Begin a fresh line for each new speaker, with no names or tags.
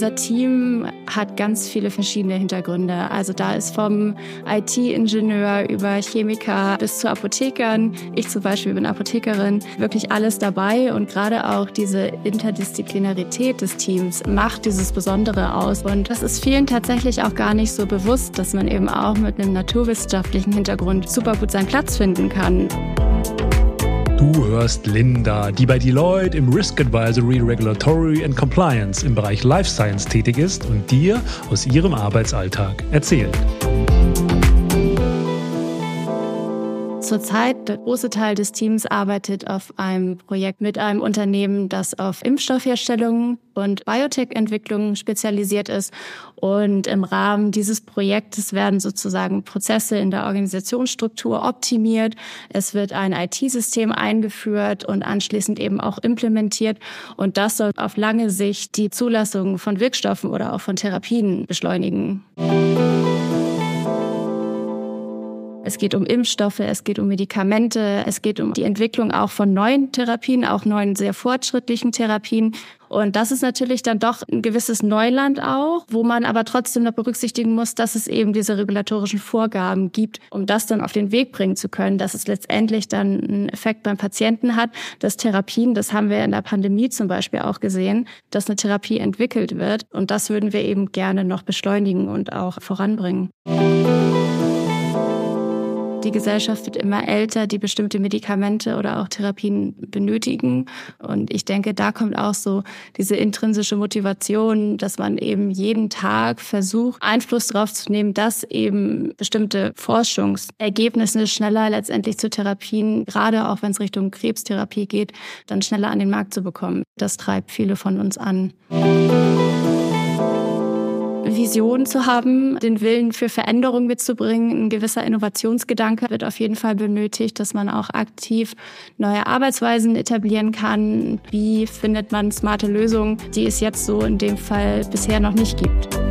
unser Team hat ganz viele verschiedene Hintergründe. Also da ist vom IT-Ingenieur über Chemiker bis zu Apothekern. Ich zum Beispiel bin Apothekerin. Wirklich alles dabei und gerade auch diese Interdisziplinarität des Teams macht dieses Besondere aus. Und das ist vielen tatsächlich auch gar nicht so bewusst, dass man eben auch mit einem naturwissenschaftlichen Hintergrund super gut seinen Platz finden kann.
Du hörst Linda, die bei Deloitte im Risk Advisory, Regulatory and Compliance im Bereich Life Science tätig ist und dir aus ihrem Arbeitsalltag erzählt.
Zurzeit der große Teil des Teams arbeitet auf einem Projekt mit einem Unternehmen, das auf Impfstoffherstellung und Biotech-Entwicklung spezialisiert ist. Und im Rahmen dieses Projektes werden sozusagen Prozesse in der Organisationsstruktur optimiert. Es wird ein IT-System eingeführt und anschließend eben auch implementiert. Und das soll auf lange Sicht die Zulassung von Wirkstoffen oder auch von Therapien beschleunigen. Es geht um Impfstoffe, es geht um Medikamente, es geht um die Entwicklung auch von neuen Therapien, auch neuen sehr fortschrittlichen Therapien. Und das ist natürlich dann doch ein gewisses Neuland auch, wo man aber trotzdem noch berücksichtigen muss, dass es eben diese regulatorischen Vorgaben gibt, um das dann auf den Weg bringen zu können, dass es letztendlich dann einen Effekt beim Patienten hat, dass Therapien, das haben wir in der Pandemie zum Beispiel auch gesehen, dass eine Therapie entwickelt wird. Und das würden wir eben gerne noch beschleunigen und auch voranbringen. Die Gesellschaft wird immer älter, die bestimmte Medikamente oder auch Therapien benötigen. Und ich denke, da kommt auch so diese intrinsische Motivation, dass man eben jeden Tag versucht, Einfluss darauf zu nehmen, dass eben bestimmte Forschungsergebnisse schneller letztendlich zu Therapien, gerade auch wenn es Richtung Krebstherapie geht, dann schneller an den Markt zu bekommen. Das treibt viele von uns an. Vision zu haben, den Willen für Veränderung mitzubringen. Ein gewisser Innovationsgedanke wird auf jeden Fall benötigt, dass man auch aktiv neue Arbeitsweisen etablieren kann. Wie findet man smarte Lösungen, die es jetzt so in dem Fall bisher noch nicht gibt?